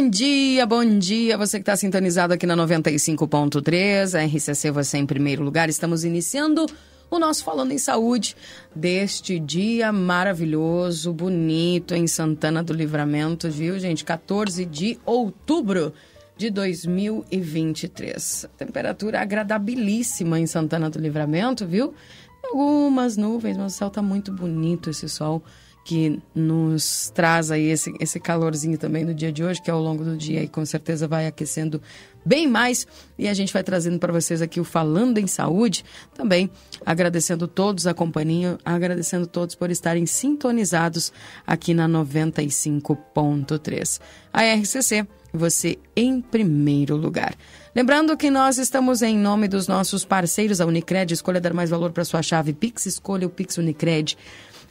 Dia, bom dia. Você que está sintonizado aqui na 95.3, a RCC você em primeiro lugar. Estamos iniciando o nosso Falando em Saúde deste dia maravilhoso, bonito em Santana do Livramento, viu, gente? 14 de outubro de 2023. Temperatura agradabilíssima em Santana do Livramento, viu? Algumas nuvens, mas o céu tá muito bonito esse sol que nos traz aí esse, esse calorzinho também no dia de hoje, que ao longo do dia e com certeza vai aquecendo bem mais. E a gente vai trazendo para vocês aqui o Falando em Saúde, também agradecendo todos a companhia, agradecendo todos por estarem sintonizados aqui na 95.3. A RCC, você em primeiro lugar. Lembrando que nós estamos em nome dos nossos parceiros, a Unicred, escolha dar mais valor para sua chave Pix, escolha o Pix Unicred.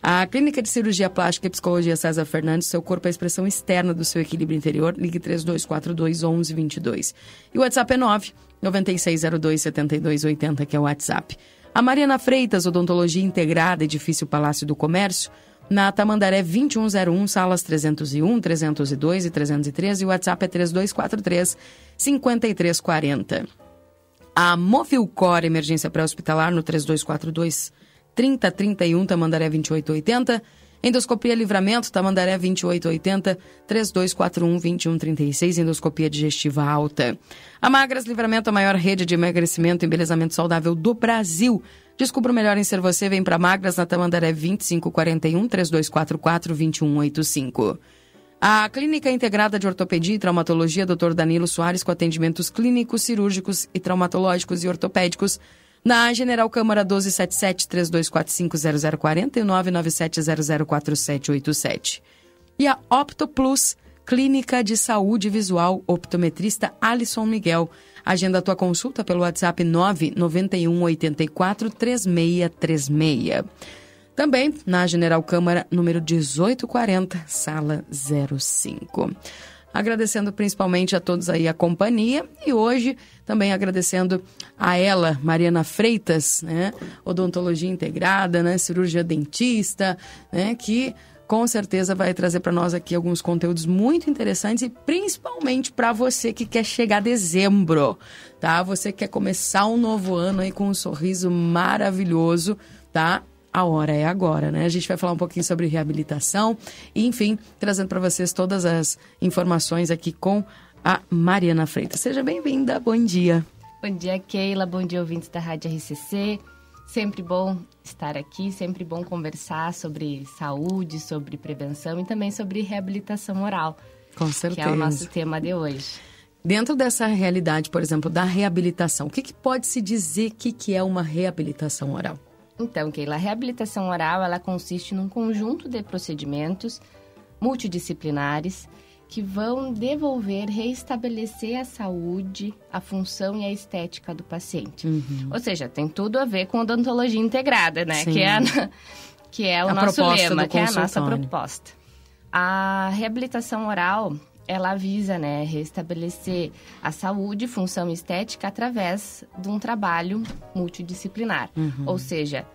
A Clínica de Cirurgia Plástica e Psicologia César Fernandes, seu corpo é a expressão externa do seu equilíbrio interior. Ligue 3242 1122. E o WhatsApp é 9 9602 7280, que é o WhatsApp. A Mariana Freitas, Odontologia Integrada, Edifício Palácio do Comércio, na Tamandaré 2101, salas 301, 302 e 313, e o WhatsApp é 3243 5340. A Movilcor Emergência Pré-Hospitalar no 3242 3031 Tamandaré 2880. Endoscopia Livramento, Tamandaré 2880, 3241 2136, endoscopia digestiva alta. A Magras Livramento, a maior rede de emagrecimento e embelezamento saudável do Brasil. Descubra o melhor em ser você, vem para Magras na Tamandaré 2541 3244 2185. A Clínica Integrada de Ortopedia e Traumatologia Dr. Danilo Soares, com atendimentos clínicos, cirúrgicos e traumatológicos e ortopédicos na General Câmara 1277-3245-0040 e 997-004787. E a Opto Plus, Clínica de Saúde Visual, optometrista Alisson Miguel. Agenda a tua consulta pelo WhatsApp 991 84 3636. Também na General Câmara, número 1840, sala 05 agradecendo principalmente a todos aí a companhia e hoje também agradecendo a ela, Mariana Freitas, né, odontologia integrada, né, cirurgia dentista, né, que com certeza vai trazer para nós aqui alguns conteúdos muito interessantes e principalmente para você que quer chegar a dezembro, tá? Você que quer começar um novo ano aí com um sorriso maravilhoso, tá? A hora é agora, né? A gente vai falar um pouquinho sobre reabilitação e, enfim, trazendo para vocês todas as informações aqui com a Mariana Freitas. Seja bem-vinda, bom dia. Bom dia, Keila, bom dia, ouvintes da Rádio RCC. Sempre bom estar aqui, sempre bom conversar sobre saúde, sobre prevenção e também sobre reabilitação oral. Com certeza. Que é o nosso tema de hoje. Dentro dessa realidade, por exemplo, da reabilitação, o que, que pode se dizer que, que é uma reabilitação oral? Então, Keila, a reabilitação oral ela consiste num conjunto de procedimentos multidisciplinares que vão devolver, reestabelecer a saúde, a função e a estética do paciente. Uhum. Ou seja, tem tudo a ver com odontologia integrada, né? Que é, a, que é o a nosso lema, que é a nossa proposta. A reabilitação oral, ela visa, né, restabelecer a saúde, função estética através de um trabalho multidisciplinar. Uhum. Ou seja,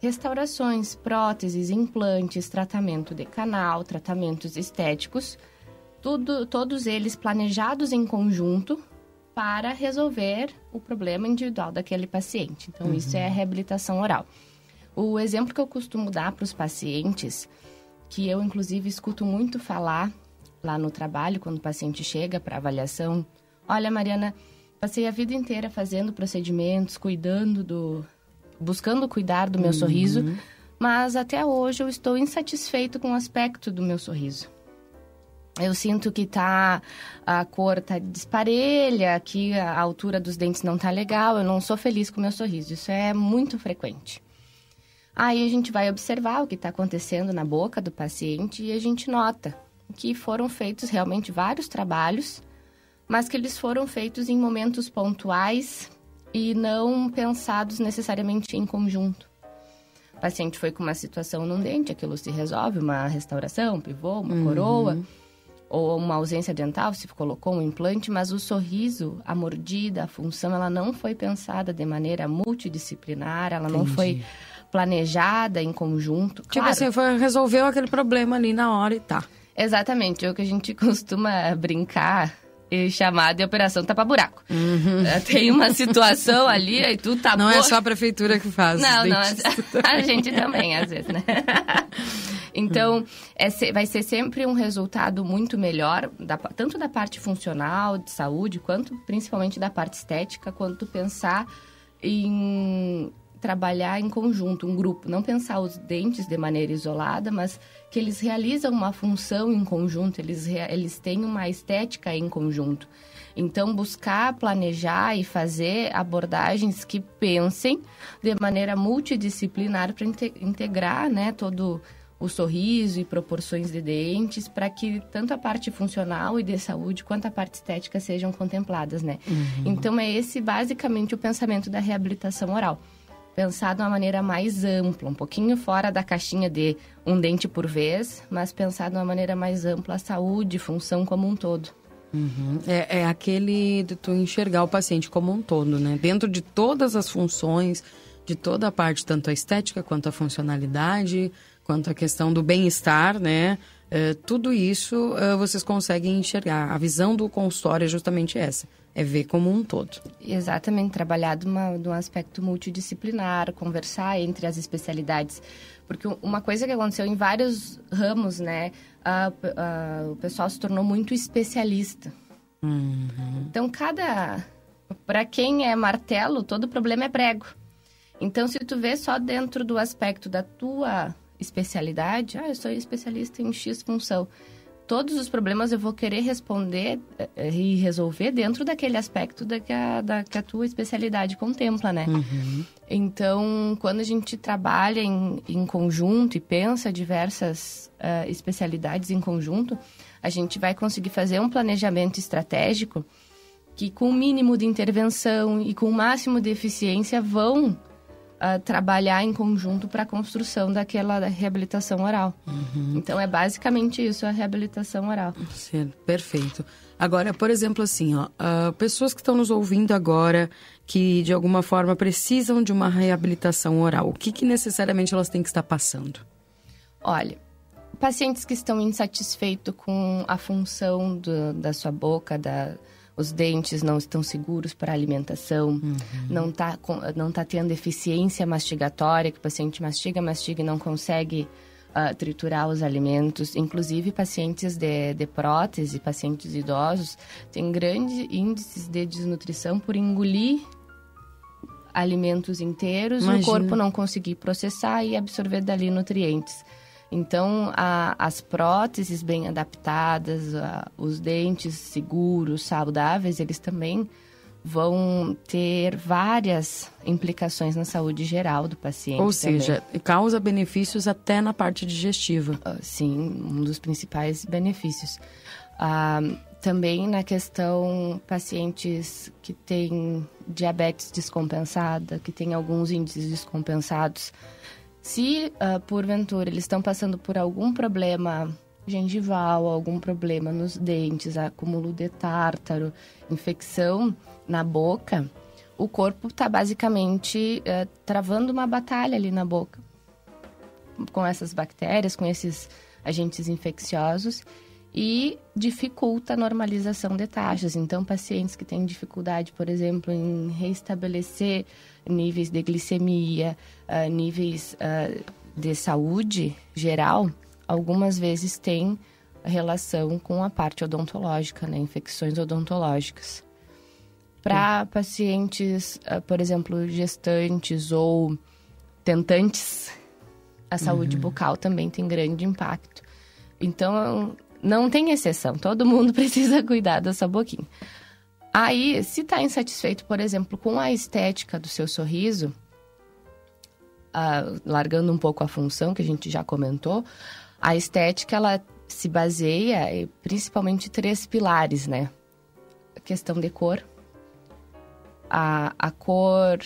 restaurações, próteses, implantes, tratamento de canal, tratamentos estéticos tudo, todos eles planejados em conjunto para resolver o problema individual daquele paciente. Então, uhum. isso é a reabilitação oral. O exemplo que eu costumo dar para os pacientes, que eu inclusive escuto muito falar lá no trabalho, quando o paciente chega para avaliação: Olha, Mariana, passei a vida inteira fazendo procedimentos, cuidando do. buscando cuidar do meu uhum. sorriso, mas até hoje eu estou insatisfeito com o aspecto do meu sorriso. Eu sinto que tá a cor tá disparelha, que a altura dos dentes não tá legal, eu não sou feliz com o meu sorriso. Isso é muito frequente. Aí a gente vai observar o que está acontecendo na boca do paciente e a gente nota que foram feitos realmente vários trabalhos, mas que eles foram feitos em momentos pontuais e não pensados necessariamente em conjunto. O paciente foi com uma situação num dente, aquilo se resolve, uma restauração, um pivô, uma uhum. coroa, ou uma ausência dental, se colocou um implante, mas o sorriso, a mordida, a função, ela não foi pensada de maneira multidisciplinar, ela Entendi. não foi planejada em conjunto. Tipo claro. assim, foi, resolveu aquele problema ali na hora e tá. Exatamente, é o que a gente costuma brincar e chamar de operação tapa-buraco. Uhum. É, tem uma situação ali e tu tá... Não é só a prefeitura que faz. Não, não, a gente também, às vezes, né? Então, é, vai ser sempre um resultado muito melhor, da, tanto da parte funcional, de saúde, quanto principalmente da parte estética, quando tu pensar em trabalhar em conjunto, um grupo, não pensar os dentes de maneira isolada, mas que eles realizam uma função em conjunto, eles, eles têm uma estética em conjunto. Então, buscar planejar e fazer abordagens que pensem de maneira multidisciplinar para integrar né, todo o sorriso e proporções de dentes para que tanto a parte funcional e de saúde quanto a parte estética sejam contempladas, né? Uhum. Então é esse basicamente o pensamento da reabilitação oral pensar de uma maneira mais ampla, um pouquinho fora da caixinha de um dente por vez, mas pensar de uma maneira mais ampla a saúde, função como um todo. Uhum. É, é, aquele de tu enxergar o paciente como um todo, né? Dentro de todas as funções, de toda a parte, tanto a estética quanto a funcionalidade, quanto a questão do bem-estar, né? É, tudo isso é, vocês conseguem enxergar. A visão do consultório é justamente essa é ver como um todo. Exatamente, trabalhar de, uma, de um aspecto multidisciplinar, conversar entre as especialidades. Porque uma coisa que aconteceu em vários ramos, né? Uh, uh, o pessoal se tornou muito especialista. Uhum. Então, cada... Para quem é martelo, todo problema é prego. Então, se tu vê só dentro do aspecto da tua especialidade, ah, eu sou especialista em X função todos os problemas eu vou querer responder eh, e resolver dentro daquele aspecto da que a, da, que a tua especialidade contempla, né? Uhum. Então, quando a gente trabalha em, em conjunto e pensa diversas uh, especialidades em conjunto, a gente vai conseguir fazer um planejamento estratégico que, com o mínimo de intervenção e com o máximo de eficiência, vão trabalhar em conjunto para a construção daquela reabilitação oral. Uhum. Então é basicamente isso a reabilitação oral. Sim, perfeito. Agora, por exemplo, assim, ó, uh, pessoas que estão nos ouvindo agora que de alguma forma precisam de uma reabilitação oral, o que, que necessariamente elas têm que estar passando? Olha, pacientes que estão insatisfeitos com a função do, da sua boca, da os dentes não estão seguros para alimentação, uhum. não está não tá tendo eficiência mastigatória, que o paciente mastiga, mastiga e não consegue uh, triturar os alimentos. Inclusive, pacientes de, de prótese, pacientes idosos, têm grandes índices de desnutrição por engolir alimentos inteiros Imagina. e o corpo não conseguir processar e absorver dali nutrientes. Então, a, as próteses bem adaptadas, a, os dentes seguros, saudáveis, eles também vão ter várias implicações na saúde geral do paciente. Ou seja, também. causa benefícios até na parte digestiva. Uh, sim, um dos principais benefícios. Uh, também na questão pacientes que têm diabetes descompensada, que têm alguns índices descompensados, se, uh, porventura, eles estão passando por algum problema gengival, algum problema nos dentes, acúmulo de tártaro, infecção na boca, o corpo está basicamente uh, travando uma batalha ali na boca com essas bactérias, com esses agentes infecciosos. e dificulta a normalização de taxas. Então, pacientes que têm dificuldade, por exemplo, em restabelecer níveis de glicemia, uh, níveis uh, de saúde geral, algumas vezes têm relação com a parte odontológica, né? infecções odontológicas. Para pacientes, uh, por exemplo, gestantes ou tentantes, a saúde uhum. bucal também tem grande impacto. Então, não tem exceção, todo mundo precisa cuidar da sua boquinha. Aí, se está insatisfeito, por exemplo, com a estética do seu sorriso, uh, largando um pouco a função que a gente já comentou, a estética ela se baseia em principalmente três pilares, né? A questão de cor, a, a cor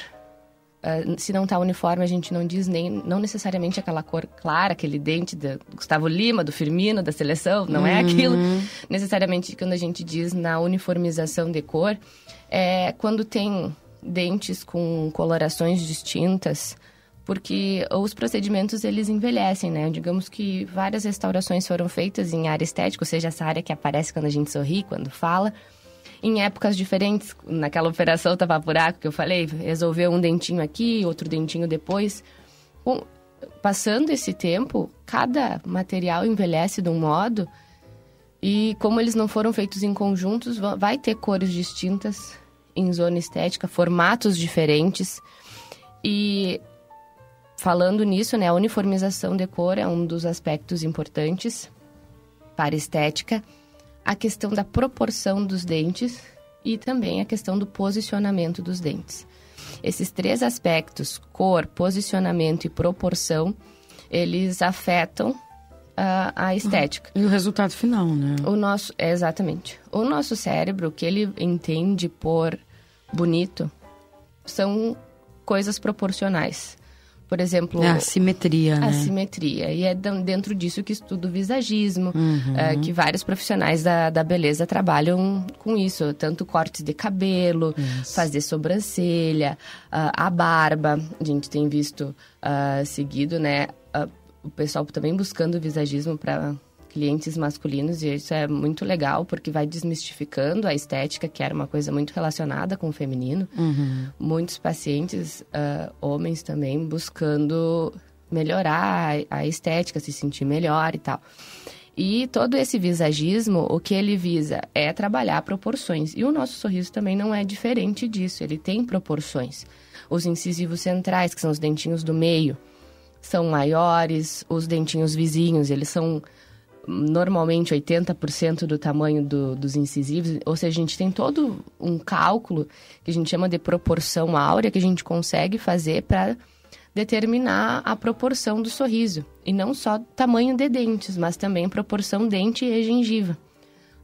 Uh, se não está uniforme, a gente não diz nem, não necessariamente aquela cor clara, aquele dente do Gustavo Lima, do Firmino, da seleção, não é uhum. é aquilo. Necessariamente quando a gente diz na uniformização de cor, é quando tem dentes com colorações distintas, porque os procedimentos eles envelhecem, né? Digamos que várias restaurações foram feitas em área estética, ou seja, essa área que aparece quando a gente sorri, quando fala em épocas diferentes. Naquela operação tapa-buraco que eu falei, resolveu um dentinho aqui, outro dentinho depois. Bom, passando esse tempo, cada material envelhece de um modo e como eles não foram feitos em conjuntos, vai ter cores distintas em zona estética, formatos diferentes. E falando nisso, né, a uniformização de cor é um dos aspectos importantes para a estética a questão da proporção dos dentes e também a questão do posicionamento dos dentes. Esses três aspectos, cor, posicionamento e proporção, eles afetam a, a estética. E o resultado final, né? O nosso, é, exatamente. O nosso cérebro, o que ele entende por bonito, são coisas proporcionais. Por exemplo... É a simetria, né? A simetria. E é dentro disso que estudo o visagismo, uhum. é, que vários profissionais da, da beleza trabalham com isso. Tanto cortes de cabelo, isso. fazer sobrancelha, a barba. A gente tem visto uh, seguido, né? O pessoal também buscando visagismo para clientes masculinos e isso é muito legal porque vai desmistificando a estética que era uma coisa muito relacionada com o feminino. Uhum. Muitos pacientes, uh, homens também, buscando melhorar a estética, se sentir melhor e tal. E todo esse visagismo, o que ele visa é trabalhar proporções. E o nosso sorriso também não é diferente disso, ele tem proporções. Os incisivos centrais, que são os dentinhos do meio, são maiores, os dentinhos vizinhos, eles são normalmente 80% do tamanho do, dos incisivos, ou seja, a gente tem todo um cálculo que a gente chama de proporção áurea que a gente consegue fazer para determinar a proporção do sorriso. E não só tamanho de dentes, mas também proporção dente e gengiva.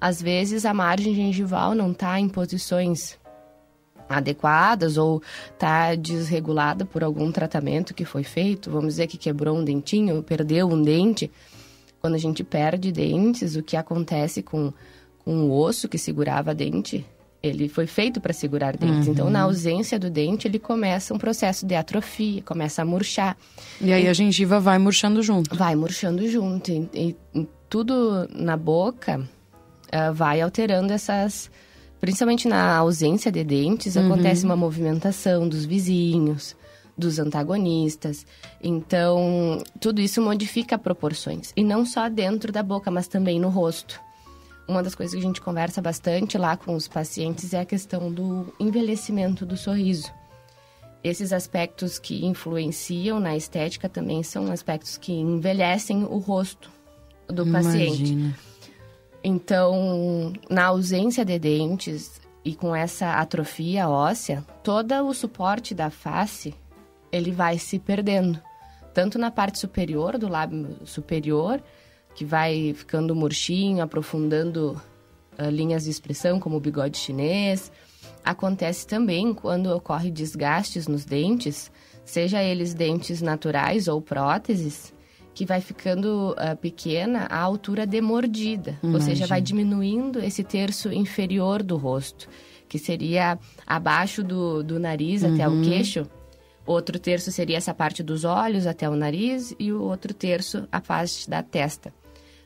Às vezes a margem gengival não está em posições adequadas ou está desregulada por algum tratamento que foi feito. Vamos dizer que quebrou um dentinho, perdeu um dente quando a gente perde dentes, o que acontece com, com o osso que segurava a dente, ele foi feito para segurar dentes. Uhum. Então, na ausência do dente, ele começa um processo de atrofia, começa a murchar. E aí e, a gengiva vai murchando junto. Vai murchando junto. E, e, e tudo na boca uh, vai alterando essas. Principalmente na ausência de dentes, uhum. acontece uma movimentação dos vizinhos dos antagonistas. Então, tudo isso modifica proporções. E não só dentro da boca, mas também no rosto. Uma das coisas que a gente conversa bastante lá com os pacientes é a questão do envelhecimento do sorriso. Esses aspectos que influenciam na estética também são aspectos que envelhecem o rosto do paciente. Imagina. Então, na ausência de dentes e com essa atrofia óssea, todo o suporte da face ele vai se perdendo. Tanto na parte superior do lábio superior, que vai ficando murchinho, aprofundando uh, linhas de expressão, como o bigode chinês. Acontece também quando ocorre desgastes nos dentes, seja eles dentes naturais ou próteses, que vai ficando uh, pequena a altura de mordida, Imagina. ou seja, vai diminuindo esse terço inferior do rosto, que seria abaixo do, do nariz uhum. até o uhum. queixo, Outro terço seria essa parte dos olhos até o nariz e o outro terço a parte da testa.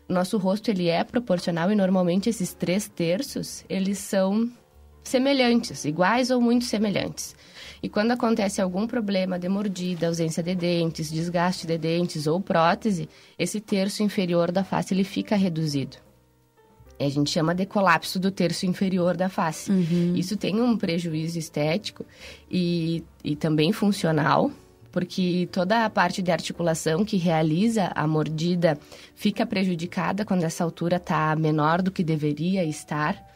nosso rosto ele é proporcional e normalmente esses três terços eles são semelhantes, iguais ou muito semelhantes. E quando acontece algum problema de mordida, ausência de dentes, desgaste de dentes ou prótese, esse terço inferior da face ele fica reduzido. A gente chama de colapso do terço inferior da face. Uhum. Isso tem um prejuízo estético e, e também funcional, porque toda a parte de articulação que realiza a mordida fica prejudicada quando essa altura está menor do que deveria estar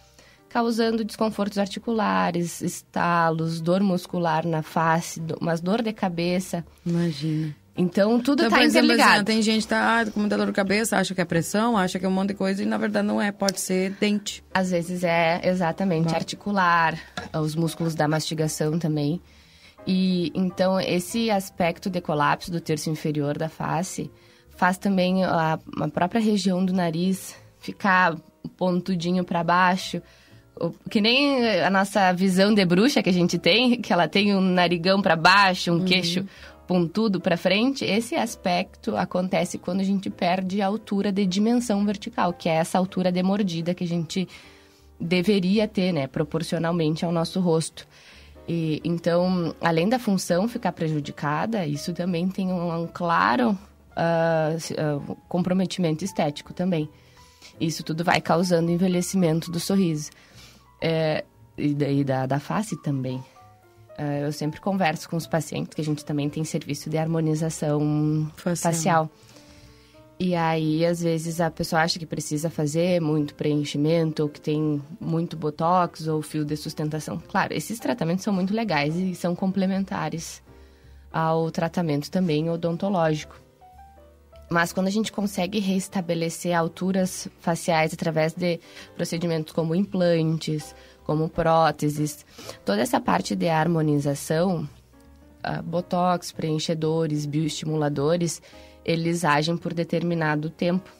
causando desconfortos articulares, estalos, dor muscular na face, umas dor de cabeça. Imagina. Então, tudo está então, interligado. Assim, tem gente que tá ah, com muita dor de cabeça, acha que é pressão, acha que é um monte de coisa e na verdade não é, pode ser dente. Às vezes é, exatamente, Bom. articular, os músculos da mastigação também. E então esse aspecto de colapso do terço inferior da face faz também a, a própria região do nariz ficar pontudinho para baixo, que nem a nossa visão de bruxa que a gente tem, que ela tem um narigão para baixo, um uhum. queixo pontudo para frente, esse aspecto acontece quando a gente perde a altura de dimensão vertical, que é essa altura de mordida que a gente deveria ter, né, proporcionalmente ao nosso rosto. E, então, além da função ficar prejudicada, isso também tem um, um claro uh, comprometimento estético também. Isso tudo vai causando envelhecimento do sorriso. É, e daí da, da face também. É, eu sempre converso com os pacientes, que a gente também tem serviço de harmonização facial. facial. E aí, às vezes, a pessoa acha que precisa fazer muito preenchimento, ou que tem muito botox, ou fio de sustentação. Claro, esses tratamentos são muito legais e são complementares ao tratamento também odontológico. Mas quando a gente consegue restabelecer alturas faciais através de procedimentos como implantes, como próteses, toda essa parte de harmonização, uh, botox, preenchedores, bioestimuladores, eles agem por determinado tempo.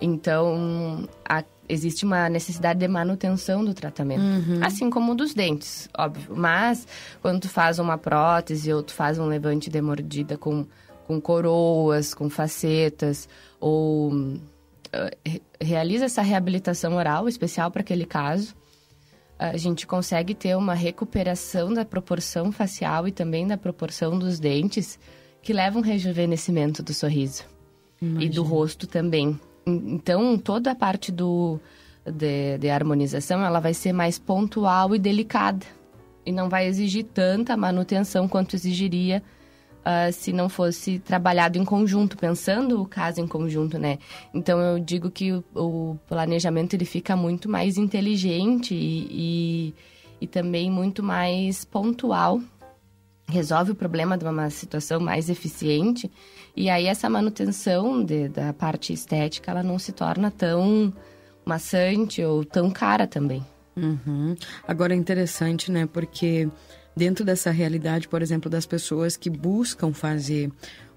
Então, a, existe uma necessidade de manutenção do tratamento. Uhum. Assim como dos dentes, óbvio. Mas, quando tu faz uma prótese ou tu faz um levante de mordida com com coroas, com facetas, ou uh, realiza essa reabilitação oral especial para aquele caso, a gente consegue ter uma recuperação da proporção facial e também da proporção dos dentes, que leva um rejuvenescimento do sorriso Imagina. e do rosto também. Então, toda a parte do, de, de harmonização, ela vai ser mais pontual e delicada. E não vai exigir tanta manutenção quanto exigiria uh, se não fosse trabalhado em conjunto, pensando o caso em conjunto, né? Então eu digo que o, o planejamento ele fica muito mais inteligente e, e, e também muito mais pontual resolve o problema de uma situação mais eficiente e aí essa manutenção de, da parte estética ela não se torna tão maçante ou tão cara também. Uhum. Agora é interessante, né? Porque dentro dessa realidade, por exemplo, das pessoas que buscam fazer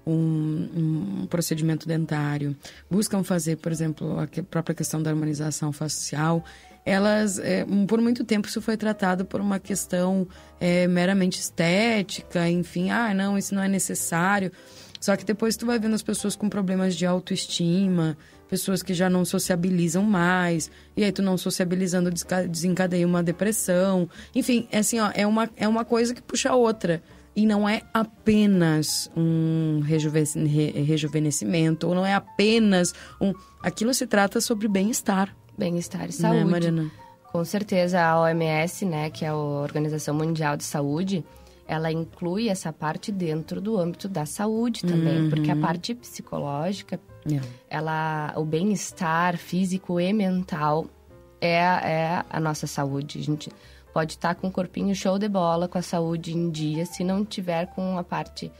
um, um, procedimento dentário, buscam fazer, por exemplo, a própria questão da harmonização facial, elas, é, por muito tempo, isso foi tratado por uma questão é, meramente estética, enfim, ah, não, isso não é necessário. Só que depois tu vai vendo as pessoas com problemas de autoestima, pessoas que já não sociabilizam mais, e aí tu não sociabilizando desencadeia uma depressão. Enfim, é assim, ó, é uma, é uma coisa que puxa a outra. E não é apenas um rejuvenescimento, ou não é apenas um. Aquilo se trata sobre bem-estar. Bem-estar e né, saúde. Né, Mariana? Com certeza, a OMS, né, que é a Organização Mundial de Saúde, ela inclui essa parte dentro do âmbito da saúde também, uhum. porque a parte psicológica, yeah. ela, o bem-estar físico e mental é, é a nossa saúde. A gente pode estar com o corpinho show de bola, com a saúde em dia, se não tiver com a parte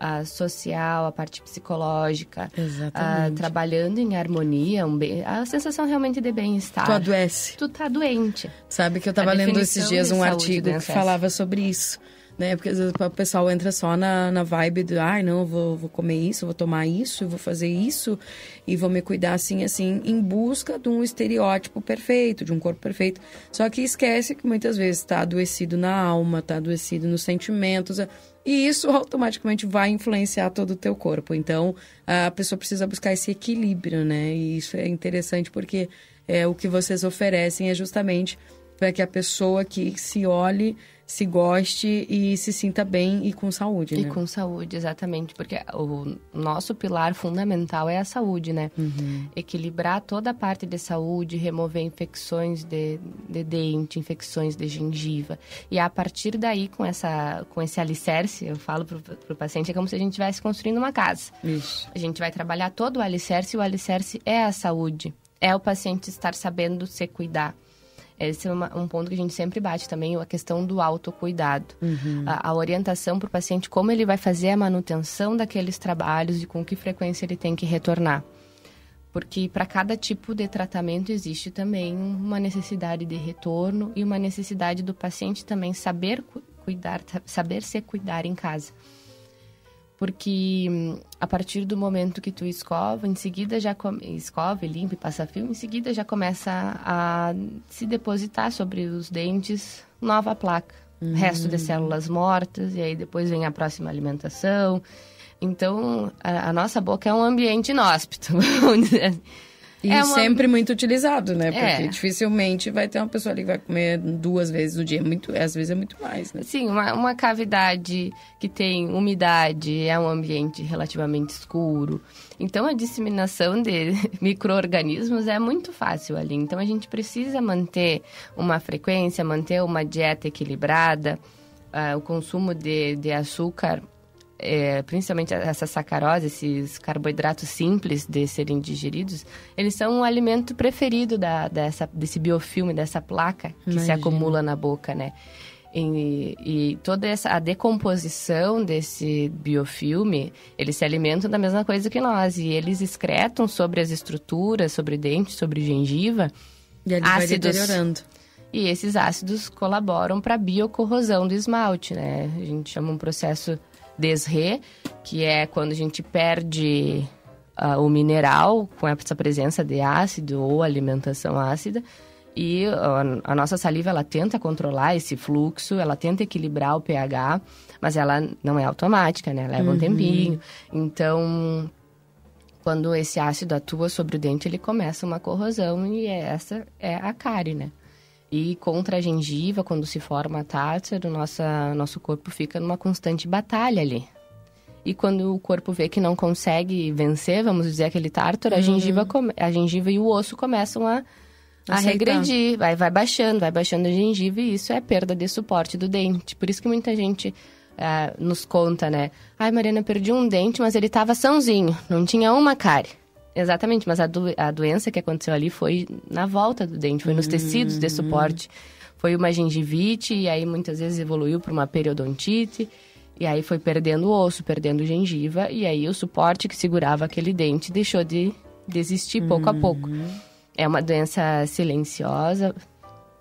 a social, a parte psicológica, a, trabalhando em harmonia, um bem, a sensação realmente de bem-estar. Tu adoece. Tu tá doente. Sabe que eu estava lendo esses dias um artigo que falava sobre isso né? Porque às vezes o pessoal entra só na, na vibe de, ai, ah, não, vou, vou comer isso, vou tomar isso, vou fazer isso e vou me cuidar assim, assim, em busca de um estereótipo perfeito, de um corpo perfeito. Só que esquece que muitas vezes está adoecido na alma, está adoecido nos sentimentos. E isso automaticamente vai influenciar todo o teu corpo. Então, a pessoa precisa buscar esse equilíbrio, né? E isso é interessante porque é, o que vocês oferecem é justamente para que a pessoa que se olhe se goste e se sinta bem e com saúde, né? E com saúde, exatamente. Porque o nosso pilar fundamental é a saúde, né? Uhum. Equilibrar toda a parte de saúde, remover infecções de, de dente, infecções de gengiva. E a partir daí, com, essa, com esse alicerce, eu falo para o paciente, é como se a gente estivesse construindo uma casa. Isso. A gente vai trabalhar todo o alicerce e o alicerce é a saúde. É o paciente estar sabendo se cuidar esse é uma, um ponto que a gente sempre bate também, a questão do autocuidado. Uhum. A, a, orientação para o paciente, como ele vai fazer a manutenção daqueles trabalhos e com que frequência ele tem que retornar. Porque para cada tipo de tratamento existe também uma necessidade de retorno e uma necessidade do paciente também saber cuidar, saber se cuidar em casa porque hum, a partir do momento que tu escova, em seguida já come, escova, limpa e passa fio, em seguida já começa a se depositar sobre os dentes nova placa, uhum. resto de células mortas e aí depois vem a próxima alimentação. Então, a, a nossa boca é um ambiente inóspito, assim. E é uma... sempre muito utilizado, né? Porque é. dificilmente vai ter uma pessoa ali que vai comer duas vezes no dia. Muito, às vezes é muito mais, né? Sim, uma, uma cavidade que tem umidade, é um ambiente relativamente escuro. Então, a disseminação de micro-organismos é muito fácil ali. Então, a gente precisa manter uma frequência, manter uma dieta equilibrada. Uh, o consumo de, de açúcar é, principalmente essa sacarose, esses carboidratos simples de serem digeridos, eles são o alimento preferido da, dessa, desse biofilme, dessa placa que Imagina. se acumula na boca, né? E, e, toda essa a decomposição desse biofilme, eles se alimentam da mesma coisa que nós e eles excretam sobre as estruturas, sobre dente, sobre gengiva, e ácidos. Vai deteriorando. E esses ácidos colaboram para a biocorrosão do esmalte, né? A gente chama um processo desre, que é quando a gente perde uh, o mineral com essa presença de ácido ou alimentação ácida. E a, a nossa saliva, ela tenta controlar esse fluxo, ela tenta equilibrar o pH, mas ela não é automática, né? Leva uhum. um tempinho. Então, quando esse ácido atua sobre o dente, ele começa uma corrosão e essa é a cárie, né? E contra a gengiva, quando se forma a tártaro, nossa, nosso corpo fica numa constante batalha ali. E quando o corpo vê que não consegue vencer, vamos dizer, aquele tártaro, uhum. a, gengiva a gengiva e o osso começam a, a regredir. Vai, vai baixando, vai baixando a gengiva e isso é perda de suporte do dente. Por isso que muita gente uh, nos conta, né? Ai, Mariana, perdi um dente, mas ele estava sãozinho, não tinha uma cárie. Exatamente, mas a, do, a doença que aconteceu ali foi na volta do dente, foi nos uhum. tecidos de suporte. Foi uma gengivite e aí muitas vezes evoluiu para uma periodontite. E aí foi perdendo o osso, perdendo gengiva. E aí o suporte que segurava aquele dente deixou de, desistir pouco a pouco. Uhum. É uma doença silenciosa,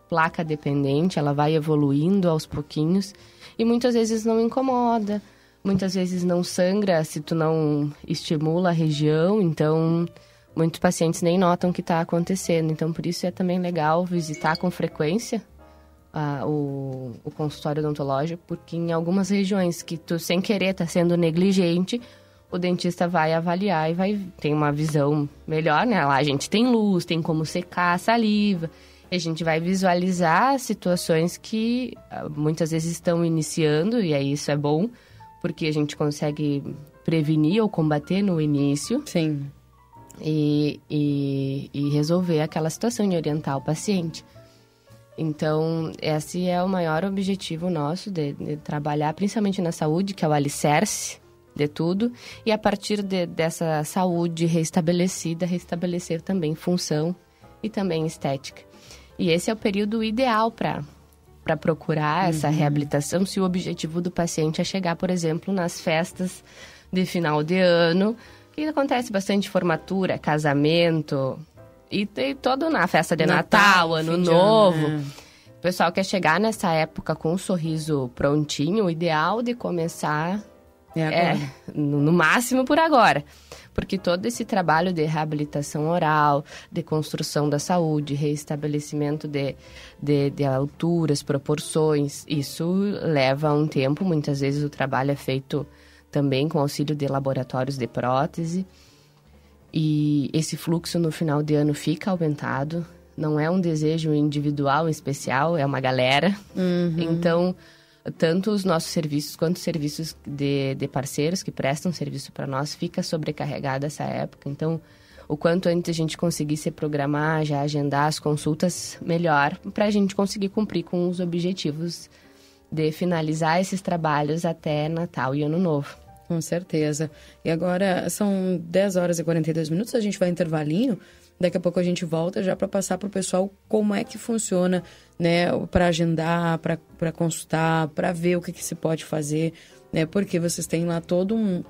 placa dependente, ela vai evoluindo aos pouquinhos. E muitas vezes não incomoda muitas vezes não sangra se tu não estimula a região, então muitos pacientes nem notam que está acontecendo. Então, por isso é também legal visitar com frequência uh, o, o, consultório odontológico, porque em algumas regiões que tu, sem querer, está sendo negligente, o dentista vai avaliar e vai ter uma visão melhor, né? Lá a gente tem luz, tem como secar a saliva. A gente vai visualizar situações que uh, muitas vezes estão iniciando, e aí isso é bom, porque a gente consegue prevenir ou combater no início. Sim. E, e, e resolver aquela situação e orientar o paciente. Então, esse é o maior objetivo nosso de, de, trabalhar, principalmente na saúde, que é o alicerce de tudo, e a partir de, dessa saúde restabelecida, restabelecer também função e também estética. E esse é o período ideal para para procurar uhum. essa reabilitação se o objetivo do paciente é chegar, por exemplo, nas festas de final de ano, que acontece bastante formatura, casamento e tem todo na festa de Natal, Natal Ano Novo. Ano, né? O pessoal quer chegar nessa época com o sorriso prontinho, o ideal de começar É é no, no máximo por agora. Porque todo esse trabalho de reabilitação oral, de construção da saúde, reestabelecimento de, de, de alturas, proporções, isso leva um tempo. Muitas vezes o trabalho é feito também com auxílio de laboratórios de prótese. E esse fluxo no final de ano fica aumentado. Não é um desejo individual especial, é uma galera. Então, tanto os nossos serviços quanto os serviços de, de parceiros que prestam serviço para nós fica sobrecarregado essa época. Então, o quanto antes a gente conseguir se programar, já agendar as consultas, melhor, para a gente conseguir cumprir com os objetivos de finalizar esses trabalhos até Natal e Ano Novo. Com certeza. E agora são 10 horas e 42 minutos, a gente vai intervalinho. Daqui a pouco a gente volta já para passar para o pessoal como é que funciona, né? Para agendar, para consultar, para ver o que, que se pode fazer, né? Porque vocês têm lá todo um,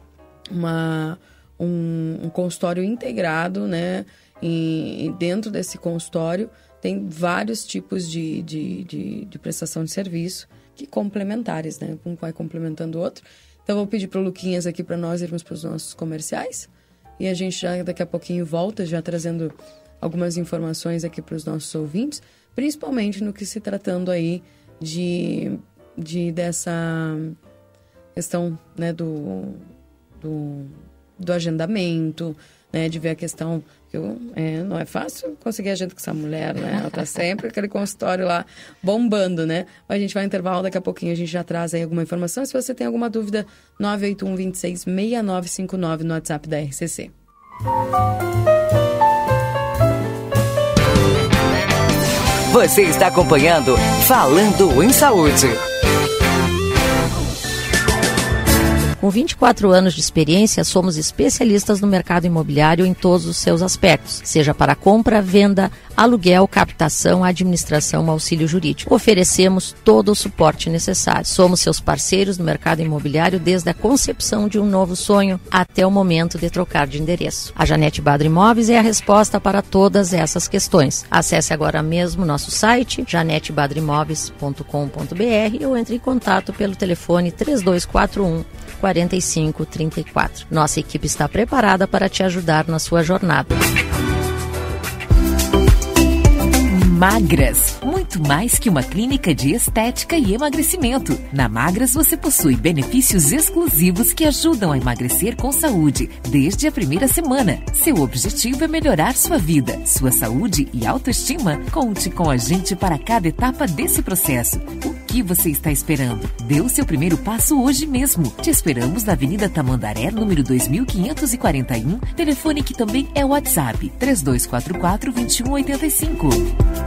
uma, um, um consultório integrado, né? E, e dentro desse consultório tem vários tipos de, de, de, de prestação de serviço que complementares, né? Um vai complementando o outro. Então, vou pedir para o Luquinhas aqui para nós irmos para os nossos comerciais. E a gente já daqui a pouquinho volta, já trazendo algumas informações aqui para os nossos ouvintes, principalmente no que se tratando aí de, de dessa questão né, do, do, do agendamento, né, de ver a questão que eu, é, não é fácil conseguir agenda com essa mulher, né? Ela tá sempre aquele consultório lá bombando, né? Mas a gente vai intervalo, daqui a pouquinho a gente já traz aí alguma informação. Se você tem alguma dúvida, 981 26 6959 no WhatsApp da RCC. Você está acompanhando Falando em Saúde. Com 24 anos de experiência, somos especialistas no mercado imobiliário em todos os seus aspectos, seja para compra, venda, aluguel, captação, administração, auxílio jurídico. Oferecemos todo o suporte necessário. Somos seus parceiros no mercado imobiliário desde a concepção de um novo sonho até o momento de trocar de endereço. A Janete Badra Imóveis é a resposta para todas essas questões. Acesse agora mesmo nosso site janetebadrimóveis.com.br ou entre em contato pelo telefone 3241 4534. Nossa equipe está preparada para te ajudar na sua jornada. Magras, muito mais que uma clínica de estética e emagrecimento. Na Magras você possui benefícios exclusivos que ajudam a emagrecer com saúde desde a primeira semana. Seu objetivo é melhorar sua vida, sua saúde e autoestima. Conte com a gente para cada etapa desse processo. O que você está esperando? Dê o seu primeiro passo hoje mesmo. Te esperamos na Avenida Tamandaré, número 2541, telefone que também é WhatsApp 3244 2185.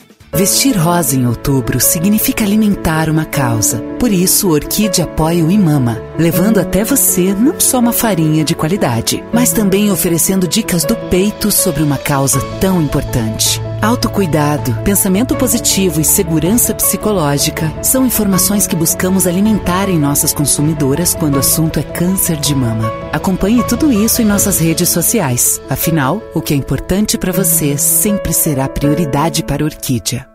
Vestir rosa em outubro significa alimentar uma causa. Por isso, Orquídea apoia o Imama, levando até você não só uma farinha de qualidade, mas também oferecendo dicas do peito sobre uma causa tão importante. Autocuidado, pensamento positivo e segurança psicológica são informações que buscamos alimentar em nossas consumidoras quando o assunto é câncer de mama. Acompanhe tudo isso em nossas redes sociais. Afinal, o que é importante para você sempre será prioridade para a Orquídea.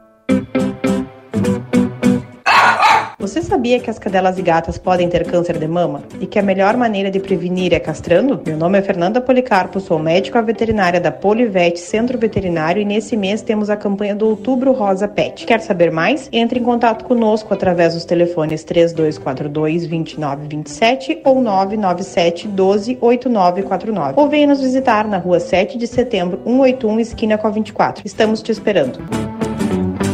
Você sabia que as cadelas e gatas podem ter câncer de mama e que a melhor maneira de prevenir é castrando? Meu nome é Fernanda Policarpo, sou médica veterinária da Polivete Centro Veterinário e nesse mês temos a campanha do Outubro Rosa Pet. Quer saber mais? Entre em contato conosco através dos telefones 3242 2927 ou 997 12 8949 ou venha nos visitar na rua 7 de setembro 181 esquina com a 24. Estamos te esperando.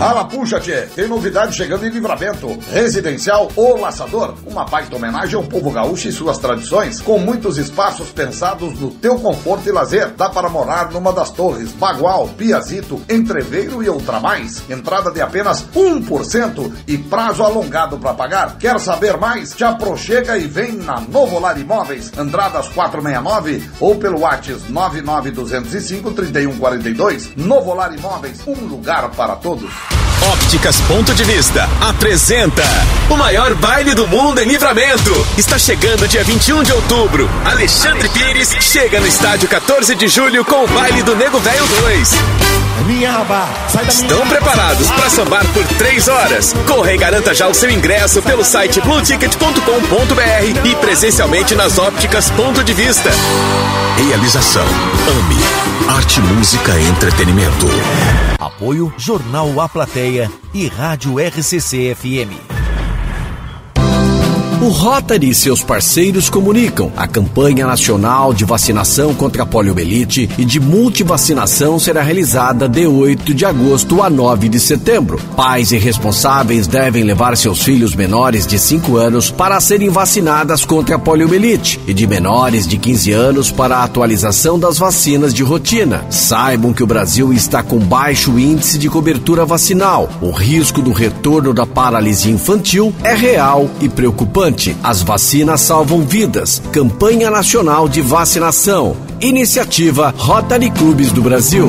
Ala puxa, tchê. Tem novidade chegando em livramento. Residencial O Laçador. Uma baita homenagem ao povo gaúcho e suas tradições, com muitos espaços pensados no teu conforto e lazer. Dá para morar numa das torres, Bagual, Piazito, Entreveiro e Ultramais. Entrada de apenas 1% e prazo alongado para pagar. Quer saber mais? Te aproxega e vem na Novo Lar Imóveis, Andradas 469 ou pelo WhatsApp 99205 3142. Novo Lar Imóveis, um lugar para todos. Ópticas Ponto de Vista apresenta o maior baile do mundo em livramento. Está chegando dia 21 de outubro. Alexandre Pires chega no estádio 14 de julho com o baile do Nego Velho 2. Estão preparados para sambar por três horas? Corre e garanta já o seu ingresso pelo site blueticket.com.br e presencialmente nas ópticas Ponto de Vista. Realização AME Arte, Música e Entretenimento. Apoio Jornal A Plateia e Rádio RCC FM. O Rotary e seus parceiros comunicam. A campanha nacional de vacinação contra a poliomielite e de multivacinação será realizada de 8 de agosto a 9 de setembro. Pais e responsáveis devem levar seus filhos menores de 5 anos para serem vacinadas contra a poliomielite e de menores de 15 anos para a atualização das vacinas de rotina. Saibam que o Brasil está com baixo índice de cobertura vacinal. O risco do retorno da paralisia infantil é real e preocupante. As vacinas salvam vidas. Campanha Nacional de Vacinação. Iniciativa Rotary Clubes do Brasil.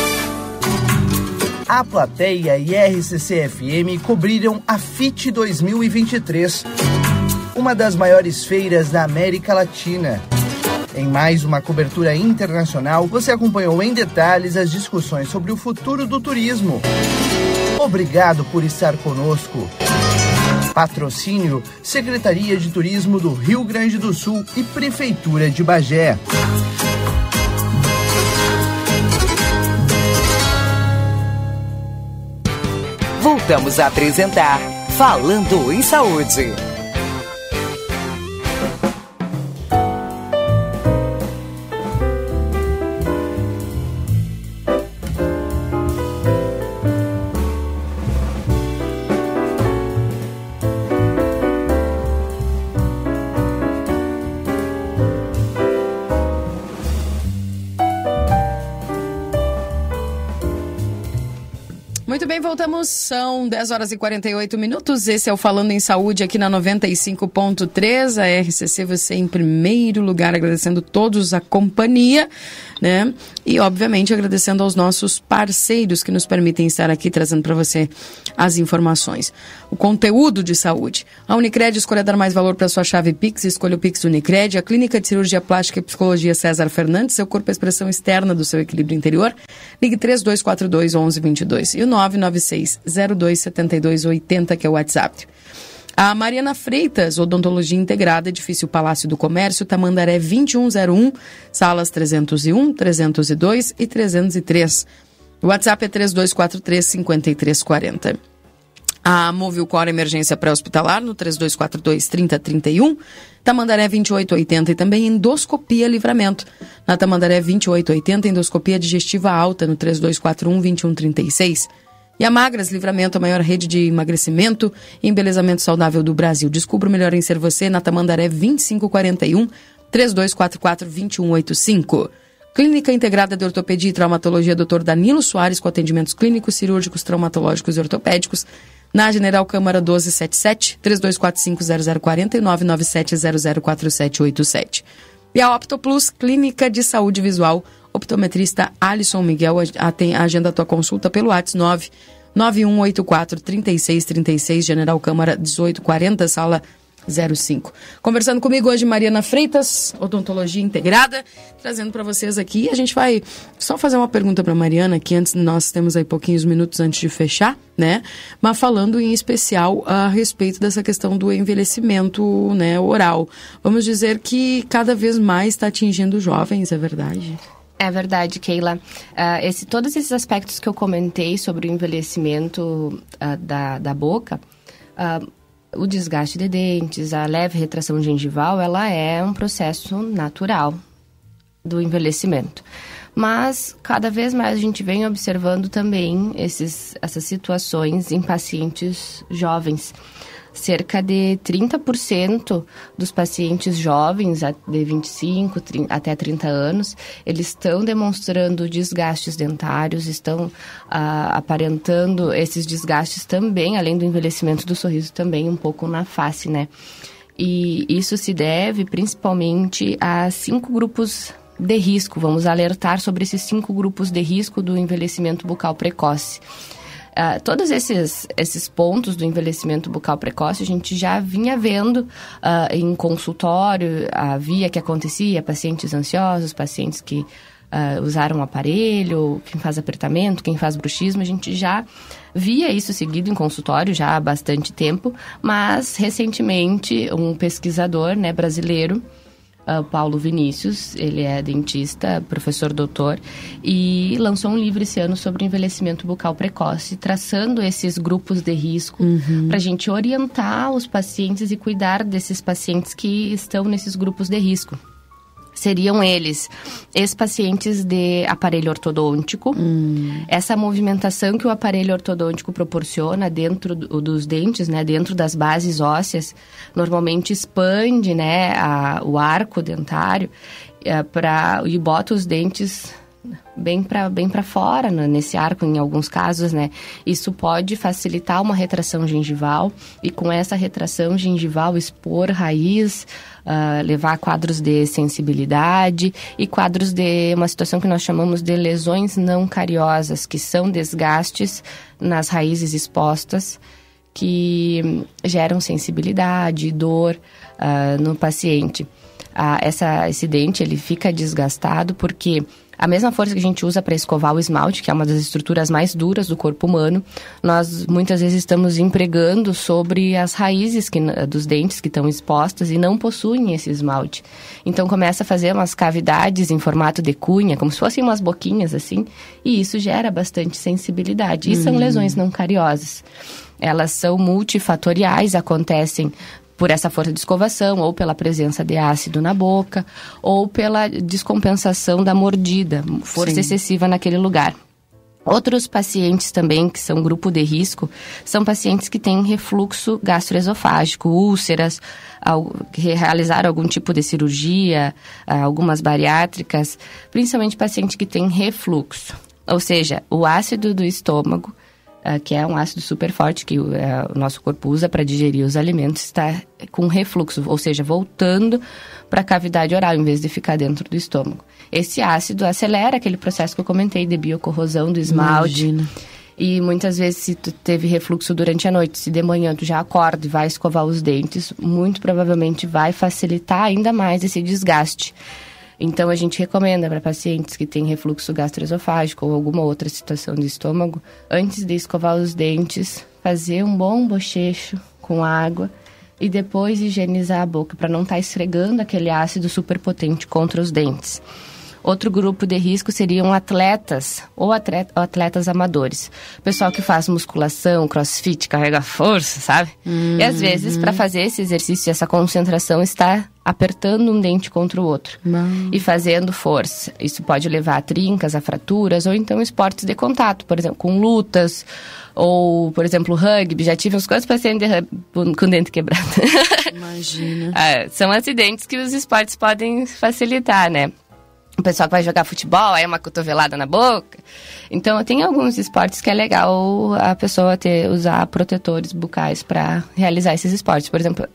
A Plateia e RCC-FM cobriram a FIT 2023, uma das maiores feiras da América Latina. Em mais uma cobertura internacional, você acompanhou em detalhes as discussões sobre o futuro do turismo. Obrigado por estar conosco. Patrocínio Secretaria de Turismo do Rio Grande do Sul e Prefeitura de Bagé. Voltamos a apresentar Falando em Saúde. Muito bem, voltamos. São 10 horas e 48 minutos. Esse é o Falando em Saúde aqui na 95.3. A RCC, você em primeiro lugar, agradecendo todos a companhia, né? E, obviamente, agradecendo aos nossos parceiros que nos permitem estar aqui trazendo para você as informações. O conteúdo de saúde. A Unicred escolha dar mais valor para sua chave Pix. Escolha o Pix Unicred. A Clínica de Cirurgia Plástica e Psicologia César Fernandes. Seu corpo é a expressão externa do seu equilíbrio interior. Ligue 3242 1122. E o 996 0272 80, que é o WhatsApp. A Mariana Freitas, Odontologia Integrada, Edifício Palácio do Comércio, Tamandaré 2101, salas 301, 302 e 303. O WhatsApp é 3243 5340. A Movilcor Emergência Pré-Hospitalar no 3242 3031. Tamandaré 2880 e também endoscopia livramento. Na Tamandaré 2880, endoscopia digestiva alta no 3241 2136. E a Magras Livramento, a maior rede de emagrecimento e embelezamento saudável do Brasil. Descubra o melhor em ser você na Tamandaré 2541 3244 2185. Clínica Integrada de Ortopedia e Traumatologia Dr. Danilo Soares, com atendimentos clínicos, cirúrgicos, traumatológicos e ortopédicos. Na General Câmara 1277, 32450040 e 997004787. E a Optoplus, Clínica de Saúde Visual, optometrista Alisson Miguel, agenda a tua consulta pelo WhatsApp 9 9184 3636, General Câmara 1840, sala 05. Conversando comigo hoje, Mariana Freitas, Odontologia Integrada, trazendo para vocês aqui. A gente vai só fazer uma pergunta para Mariana, que antes nós temos aí pouquinhos minutos antes de fechar, né? Mas falando em especial a respeito dessa questão do envelhecimento né, oral. Vamos dizer que cada vez mais está atingindo jovens, é verdade? É verdade, Keila. Uh, esse, todos esses aspectos que eu comentei sobre o envelhecimento uh, da, da boca, uh, o desgaste de dentes, a leve retração gengival, ela é um processo natural do envelhecimento. Mas cada vez mais a gente vem observando também esses, essas situações em pacientes jovens cerca de 30% dos pacientes jovens, de 25 30, até 30 anos, eles estão demonstrando desgastes dentários, estão ah, aparentando esses desgastes também, além do envelhecimento do sorriso, também um pouco na face, né? E isso se deve principalmente a cinco grupos de risco. Vamos alertar sobre esses cinco grupos de risco do envelhecimento bucal precoce. Uh, todos esses, esses pontos do envelhecimento bucal precoce a gente já vinha vendo uh, em consultório, havia que acontecia, pacientes ansiosos, pacientes que uh, usaram um aparelho, quem faz apertamento, quem faz bruxismo, a gente já via isso seguido em consultório já há bastante tempo, mas recentemente um pesquisador né, brasileiro uh, Paulo Vinícius, ele é dentista, professor doutor, e lançou um livro esse ano sobre envelhecimento bucal precoce, traçando esses grupos de risco uhum. para a gente orientar os pacientes e cuidar desses pacientes que estão nesses grupos de risco seriam eles ex-pacientes de aparelho ortodôntico. Hum. Essa movimentação que o aparelho ortodôntico proporciona dentro do, dos dentes, né, dentro das bases ósseas, normalmente expande, né, a, o arco dentário é, para e bota os dentes bem para bem para fora né, nesse arco em alguns casos né isso pode facilitar uma retração gengival e com essa retração gengival expor raiz uh, levar a quadros de sensibilidade e quadros de uma situação que nós chamamos de lesões não cariosas, que são desgastes nas raízes expostas que geram sensibilidade, dor uh, no paciente. Uh, essa, esse dente ele fica desgastado porque a mesma força que a gente usa para escovar o esmalte, que é uma das estruturas mais duras do corpo humano, nós muitas vezes estamos empregando sobre as raízes que, dos dentes que estão expostas e não possuem esse esmalte. Então começa a fazer umas cavidades em formato de cunha, como se fossem umas boquinhas assim, e isso gera bastante sensibilidade. E são hum. lesões não cariosas elas são multifatoriais, acontecem por essa força de escovação, ou pela presença de ácido na boca, ou pela descompensação da mordida, força Sim. excessiva naquele lugar. Outros pacientes também que são grupo de risco são pacientes que têm refluxo gastroesofágico, úlceras, que realizaram algum tipo de cirurgia, algumas bariátricas, principalmente paciente que tem refluxo. Ou seja, o ácido do estômago uh, que é um ácido super forte que uh, o nosso corpo usa para digerir os alimentos, está com refluxo, ou seja, voltando para a cavidade oral em vez de ficar dentro do estômago. Esse ácido acelera aquele processo que eu comentei de biocorrosão do esmalte. Imagina. E muitas vezes, se tu teve refluxo durante a noite, se de manhã tu já acorda e vai escovar os dentes, muito provavelmente vai facilitar ainda mais esse desgaste. Então, a gente recomenda para pacientes que têm refluxo gastroesofágico ou alguma outra situação de estômago, antes de escovar os dentes, fazer um bom bochecho com água e depois higienizar a boca para não estar tá esfregando aquele ácido super potente contra os dentes. Outro grupo de risco seriam atletas ou atletas amadores. Pessoal que faz musculação, crossfit, carrega força, sabe? Uhum. E às vezes, para fazer esse exercício, essa concentração está apertando um dente contra o outro uhum. e fazendo força. Isso pode levar a trincas, a fraturas ou então esportes de contato, por exemplo, com lutas ou, por exemplo, rugby. Já tive uns quantos pacientes de rugby com dente quebrado. Imagina. ah, são acidentes que os esportes podem facilitar, né? O pessoal que vai jogar futebol, aí é uma cotovelada na boca. Então, tem alguns esportes que é legal a pessoa ter usar protetores bucais para realizar esses esportes. Por exemplo,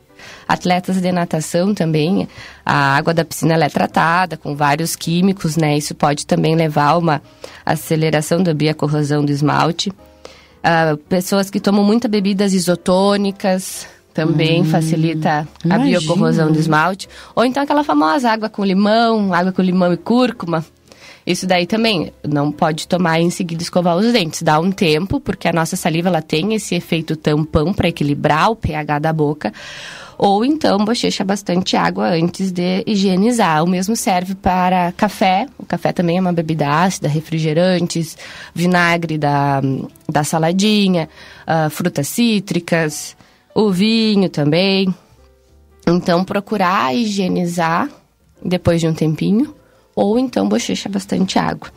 atletas de natação também, a água da piscina é tratada com vários químicos, né? Isso pode também levar a uma aceleração da biocorrosão do esmalte. Uh, pessoas que tomam muitas bebidas isotônicas, também hum, facilita a biocorrosão do esmalte. Ou então aquela famosa água com limão, água com limão e cúrcuma. Isso daí também não pode tomar em seguida escovar os dentes. Dá um tempo, porque a nossa saliva ela tem esse efeito tampão para equilibrar o pH da boca. Ou então bochecha bastante água antes de higienizar. O mesmo serve para café. O café também é uma bebida ácida, refrigerantes, vinagre da, da saladinha, uh, frutas cítricas o vinho também. Então, procurar higienizar depois de um tempinho, ou então bochecha bastante água.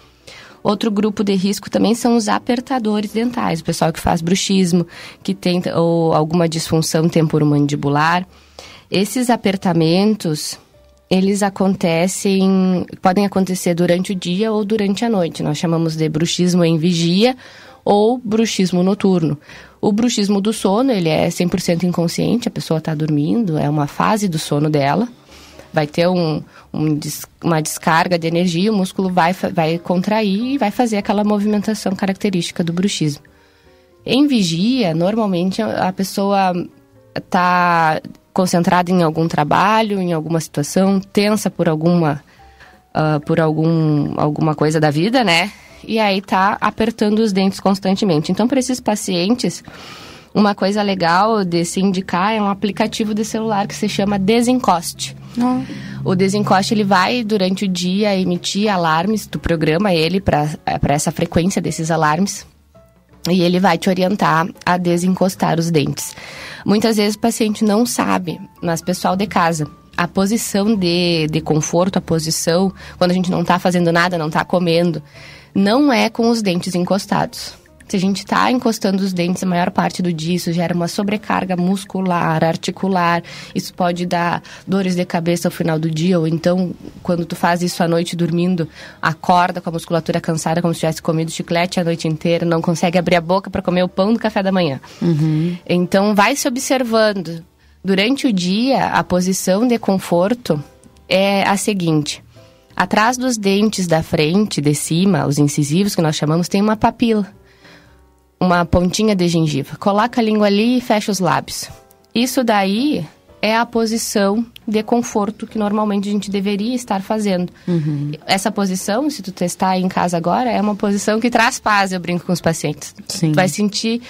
Outro grupo de risco também são os apertadores dentais, o pessoal que faz bruxismo, que tem ou alguma disfunção temporomandibular. Esses apertamentos, eles acontecem, podem acontecer durante o dia ou durante a noite. Nós chamamos de bruxismo em vigia ou bruxismo noturno. O bruxismo do sono, ele é 100% inconsciente, a pessoa está dormindo, é uma fase do sono dela. Vai ter um, um, uma descarga de energia, o músculo vai, vai contrair e vai fazer aquela movimentação característica do bruxismo. Em vigia, normalmente a pessoa está concentrada em algum trabalho, em alguma situação, tensa por alguma, uh, por algum, alguma coisa da vida, né? e aí tá apertando os dentes constantemente. Então, para esses pacientes, uma coisa legal de se indicar é um aplicativo de celular que se chama Desencoste. Oh. O Desencoste ele vai durante o dia emitir alarmes, tu programa ele para essa frequência desses alarmes e ele vai te orientar a desencostar os dentes. Muitas vezes o paciente não sabe, mas pessoal de casa, a posição de, de conforto, a posição quando a gente não está fazendo nada, não está comendo, não é com os dentes encostados. Se a gente está encostando os dentes a maior parte do dia, isso gera uma sobrecarga muscular, articular. Isso pode dar dores de cabeça ao final do dia, ou então, quando tu faz isso à noite dormindo, acorda com a musculatura cansada, como se tivesse comido chiclete a noite inteira, não consegue abrir a boca para comer o pão do café da manhã. Uhum. Então, vai se observando. Durante o dia, a posição de conforto é a seguinte: Atrás dos dentes da frente, de cima, os incisivos que nós chamamos, tem uma papila, uma pontinha de gengiva. Coloca a língua ali e fecha os lábios. Isso daí é a posição de conforto que normalmente a gente deveria estar fazendo. Uhum. Essa posição, se tu testar em casa agora, é uma posição que traz paz, eu brinco com os pacientes. Sim. Tu vai sentir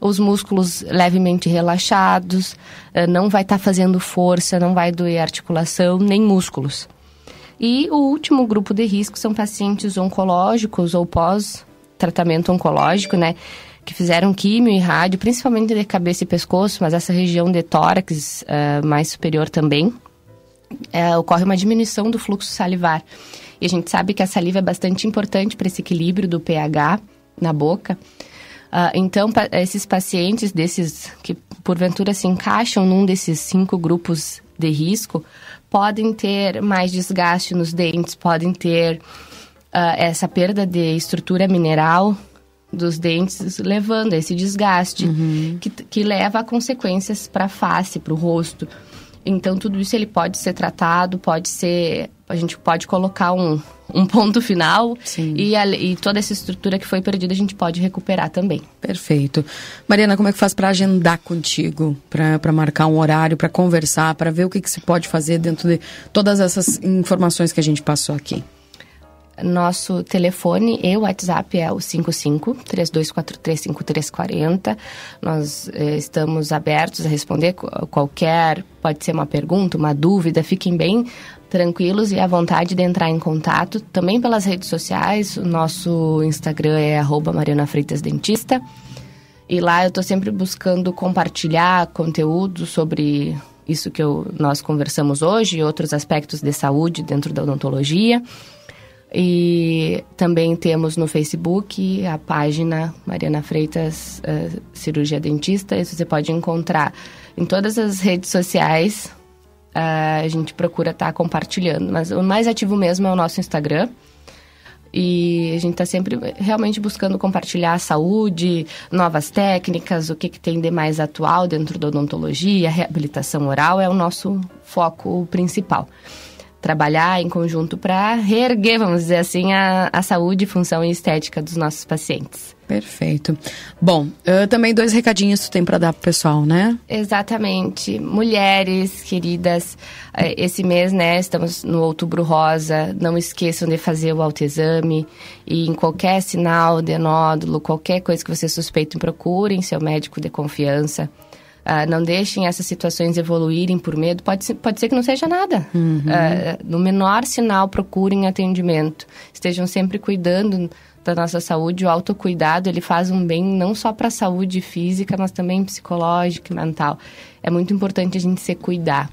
os músculos levemente relaxados, eh, não vai estar tá fazendo força, não vai doer articulação, nem músculos. E o último grupo de risco são pacientes oncológicos ou pós-tratamento oncológico, né? Que fizeram químio e rádio, principalmente de cabeça e pescoço, mas essa região de tórax uh, mais superior também. Uh, ocorre uma diminuição do fluxo salivar. E a gente sabe que a saliva é bastante importante para esse equilíbrio do pH na boca. Uh, então, pa esses pacientes desses que porventura se encaixam num desses cinco grupos de risco, podem ter mais desgaste nos dentes, podem ter uh, essa perda de estrutura mineral dos dentes, levando a esse desgaste, uhum. que, que leva a consequências para a face, para o rosto. Então, tudo isso ele pode ser tratado, pode ser a gente pode colocar um, um ponto final e, a, e, toda essa estrutura que foi perdida a gente pode recuperar também. Perfeito. Mariana, como é que faz para agendar contigo, para marcar um horário, para conversar, para ver o que, que se pode fazer dentro de todas essas informações que a gente passou aqui? Nosso telefone e WhatsApp é o 55 3243 5340. Nós eh, estamos abertos a responder qualquer, pode ser uma pergunta, uma dúvida. Fiquem bem tranquilos e à vontade de entrar em contato também pelas redes sociais. O nosso Instagram é arroba Mariana Freitas Dentista. E lá eu estou sempre buscando compartilhar conteúdo sobre isso que eu, nós conversamos hoje e outros aspectos de saúde dentro da odontologia. E também temos no Facebook a página Mariana Freitas uh, Cirurgia Dentista. Isso você pode encontrar em todas as redes sociais uh, a gente procura estar tá compartilhando. Mas o mais ativo mesmo é o nosso Instagram. E a gente está sempre realmente buscando compartilhar a saúde, novas técnicas, o que, que tem de mais atual dentro da odontologia, reabilitação oral é o nosso foco principal trabalhar em conjunto para reerguer, vamos dizer assim, a, a saúde, função e estética dos nossos pacientes. Perfeito. Bom, uh, também dois recadinhos tu tem para dar pro pessoal, né? Exatamente. Mulheres queridas, uh, esse mês, né, estamos no Outubro Rosa. Não esqueçam de fazer o autoexame e em qualquer sinal de nódulo, qualquer coisa que você suspeitem, procurem seu médico de confiança. Uh, não deixem essas situações evoluírem por medo. Pode, pode ser que não seja nada. Uhum. Uh, no menor sinal, procurem atendimento. Estejam sempre cuidando da nossa saúde. O autocuidado, ele faz um bem não só para a saúde física, mas também psicológica e mental. É muito importante a gente se cuidar.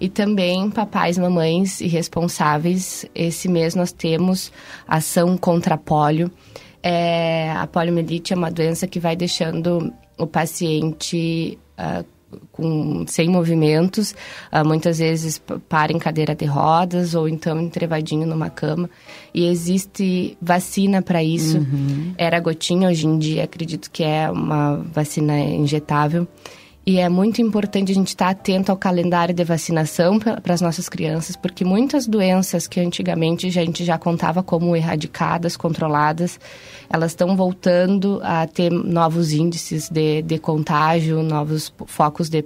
E também, papais, mamães e responsáveis, esse mês nós temos ação contra a polio. É, a poliomielite é uma doença que vai deixando o paciente uh, com, sem movimentos, uh, muitas vezes para em cadeira de rodas ou então entrevadinho numa cama. E existe vacina para isso. Uhum. Era gotinha, hoje em dia acredito que é uma vacina injetável. E é muito importante a gente estar atento ao calendário de vacinação para as nossas crianças, porque muitas doenças que antigamente a gente já contava como erradicadas, controladas, elas estão voltando a ter novos índices de, de contágio, novos focos de,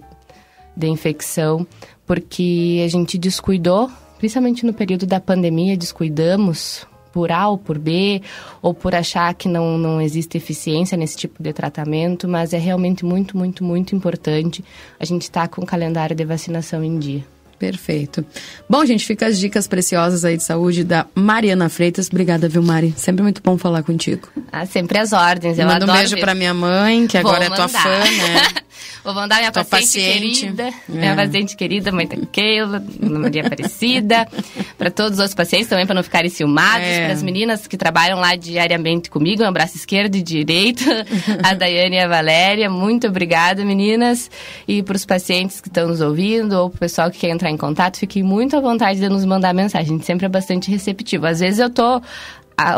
de infecção, porque a gente descuidou, principalmente no período da pandemia, descuidamos por A ou por B, ou por achar que não, não existe eficiência nesse tipo de tratamento, mas é realmente muito, muito, muito importante a gente estar tá com o calendário de vacinação em dia. Perfeito. Bom, gente, fica as dicas preciosas aí de saúde da Mariana Freitas. Obrigada, viu, Mari? Sempre muito bom falar contigo. Ah, sempre as ordens. Eu Manda um beijo para minha mãe, que Vou agora mandar. é tua fã, né? Vou mandar minha paciente, paciente, querida, é. minha paciente querida, mãe da Keila, Maria Aparecida, para todos os outros pacientes também, para não ficarem ciumados, é. para as meninas que trabalham lá diariamente comigo, um braço esquerdo e direito, a Daiane e a Valéria. Muito obrigada, meninas. E para os pacientes que estão nos ouvindo, ou para o pessoal que quer entrar em contato, fiquem muito à vontade de nos mandar mensagem. A gente sempre é bastante receptivo. Às vezes eu tô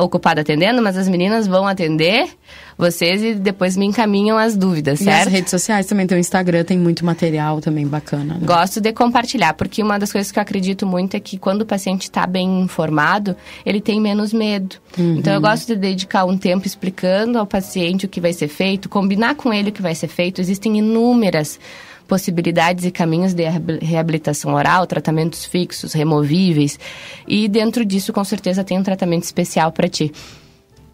ocupada atendendo, mas as meninas vão atender vocês e depois me encaminham as dúvidas, certo? E as redes sociais também tem o Instagram, tem muito material também bacana. Né? Gosto de compartilhar, porque uma das coisas que eu acredito muito é que quando o paciente está bem informado, ele tem menos medo. Uhum. Então eu gosto de dedicar um tempo explicando ao paciente o que vai ser feito, combinar com ele o que vai ser feito. Existem inúmeras possibilidades e caminhos de reabilitação oral, tratamentos fixos, removíveis. E dentro disso, com certeza, tem um tratamento especial para ti.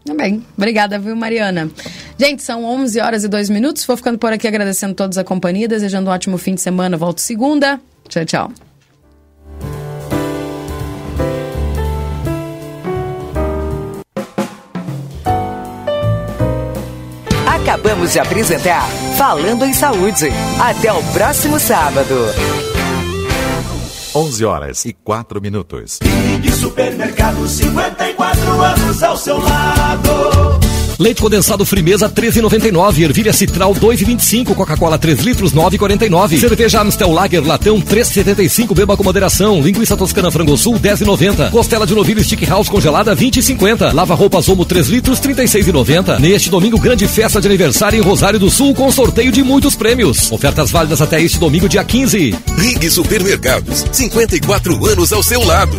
Também. Obrigada, viu, Mariana? Gente, são 11 horas e 2 minutos. Vou ficando por aqui agradecendo todos a companhia, desejando um ótimo fim de semana. Volto segunda. Tchau, tchau. Acabamos de apresentar Falando em Saúde. Até o próximo sábado. 11 horas e 4 minutos. Ligue Supermercado 54 anos ao seu lado. Leite condensado Frimeza 13,99. Ervilha Citral 2,25. Coca-Cola 3 litros 9,49. Cerveja Amstel Lager Latão 3,75. Beba com moderação. Linguiça Toscana Frango Sul 10,90. Costela de novilho Stick House congelada 20,50. Lava roupas Omo 3 litros 36,90. Neste domingo grande festa de aniversário em Rosário do Sul com sorteio de muitos prêmios. Ofertas válidas até este domingo dia 15. Rig Supermercados 54 anos ao seu lado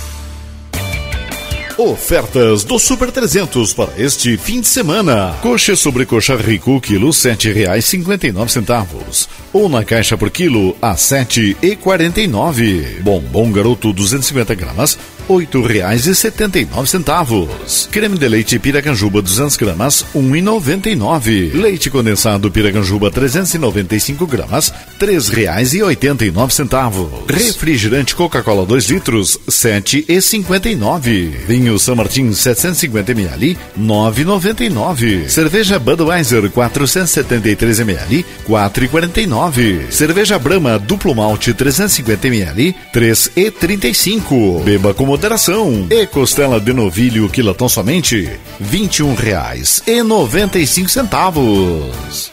Ofertas do Super 300 para este fim de semana. Coxa sobre coxa rico, quilo sete reais cinquenta e nove centavos. Ou na caixa por quilo a sete e quarenta e nove. Bombom garoto 250 gramas nove centavos. Creme de leite Piracanjuba 200 gramas, e nove. Leite condensado Piracanjuba 395 gramas, nove centavos. Refrigerante Coca-Cola 2 litros, e nove. Vinho São Martin 750 ml, e nove. Cerveja Budweiser 473 ml, e nove. Cerveja Brahma duplo malte 350 ml, e cinco. Beba com moderação. E costela de novilho quilatão somente, cinco centavos.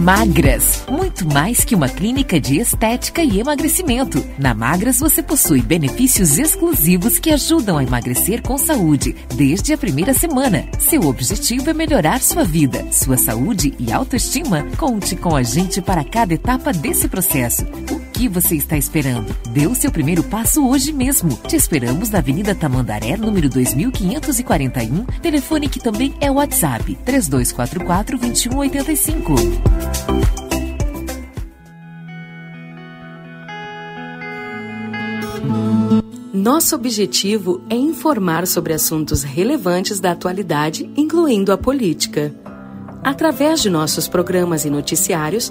Magras, muito mais que uma clínica de estética e emagrecimento. Na Magras você possui benefícios exclusivos que ajudam a emagrecer com saúde desde a primeira semana. Seu objetivo é melhorar sua vida, sua saúde e autoestima. Conte com a gente para cada etapa desse processo. O que você está esperando? Dê o seu primeiro passo hoje mesmo. Te esperamos na Avenida Tamandaré, número 2541, telefone que também é WhatsApp 3244 2185. Nosso objetivo é informar sobre assuntos relevantes da atualidade, incluindo a política. Através de nossos programas e noticiários,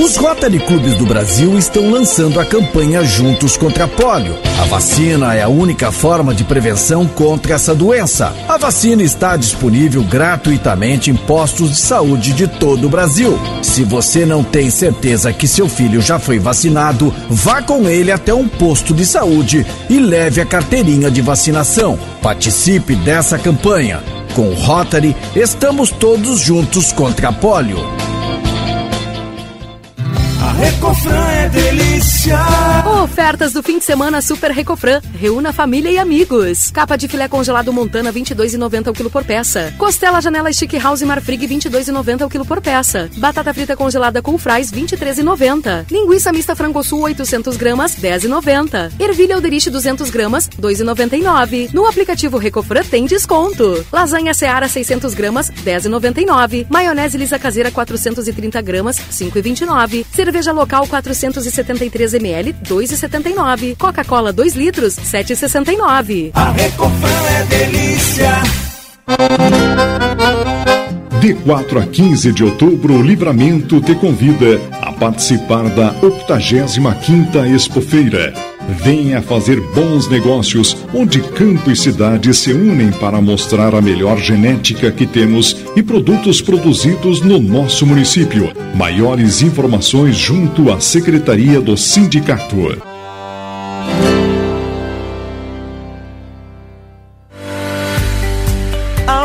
Os Rotary Clubes do Brasil estão lançando a campanha Juntos contra a Polio. A vacina é a única forma de prevenção contra essa doença. A vacina está disponível gratuitamente em postos de saúde de todo o Brasil. Se você não tem certeza que seu filho já foi vacinado, vá com ele até um posto de saúde e leve a carteirinha de vacinação. Participe dessa campanha. Com o Rotary, estamos todos juntos contra a polio. Recofran é delícia. Ofertas do fim de semana Super Recofran. Reúna família e amigos. Capa de filé congelado Montana 22,90 o quilo por peça. Costela Janela Stick House Marfrig 22,90 o quilo por peça. Batata frita congelada com fries 23,90. Linguiça mista frango sul 800 gramas 10,90. Ervilha Alderich 200 gramas 2,99. No aplicativo Recofran tem desconto. Lasanha Seara 600 gramas 10,99. Maionese lisa caseira 430 gramas 5,29. Cerveja local 473 ml 2,79. Coca-Cola 2 litros 7,69. A Recofran é delícia. De 4 a 15 de outubro, o Livramento te convida a participar da 85ª Expofeira. Venha fazer bons negócios, onde campo e cidade se unem para mostrar a melhor genética que temos e produtos produzidos no nosso município. Maiores informações junto à Secretaria do Sindicato.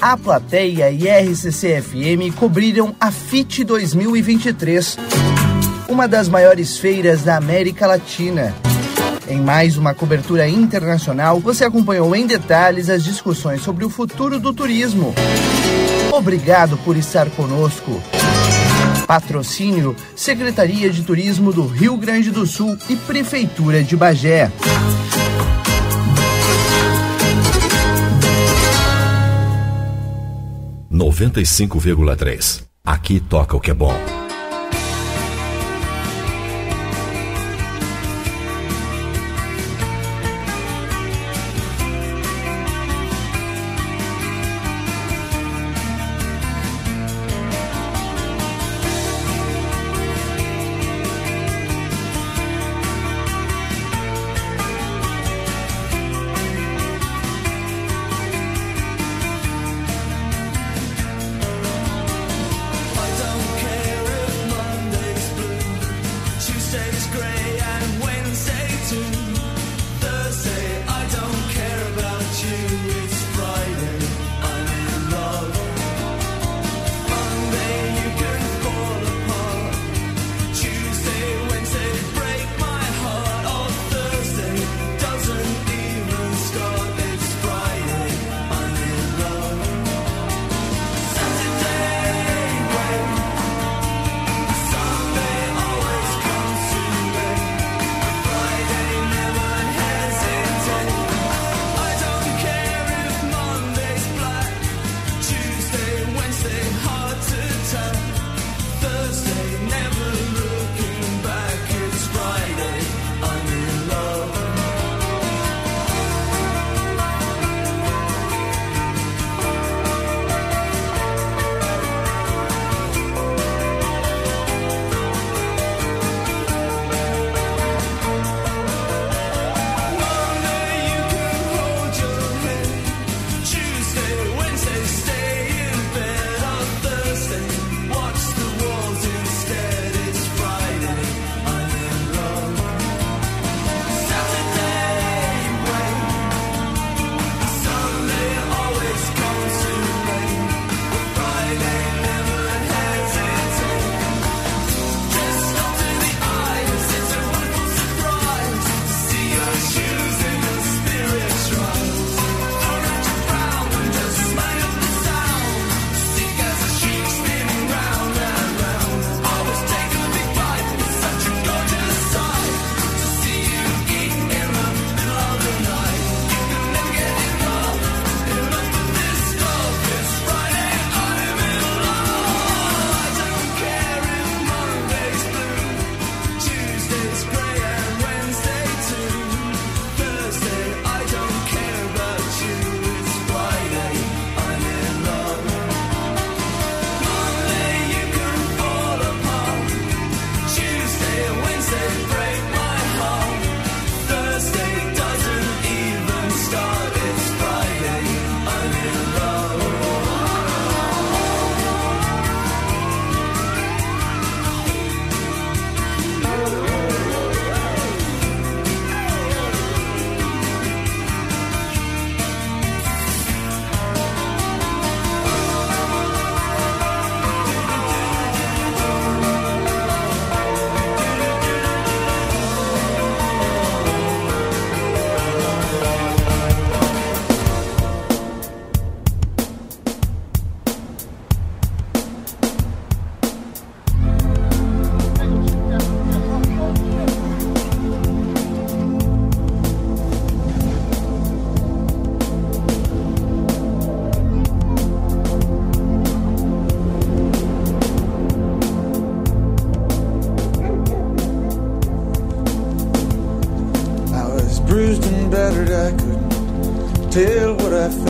A plateia e RCC-FM cobriram a FIT 2023, uma das maiores feiras da América Latina. Em mais uma cobertura internacional, você acompanhou em detalhes as discussões sobre o futuro do turismo. Obrigado por estar conosco. Patrocínio Secretaria de Turismo do Rio Grande do Sul e Prefeitura de Bagé. 95,3. Aqui toca o que é bom.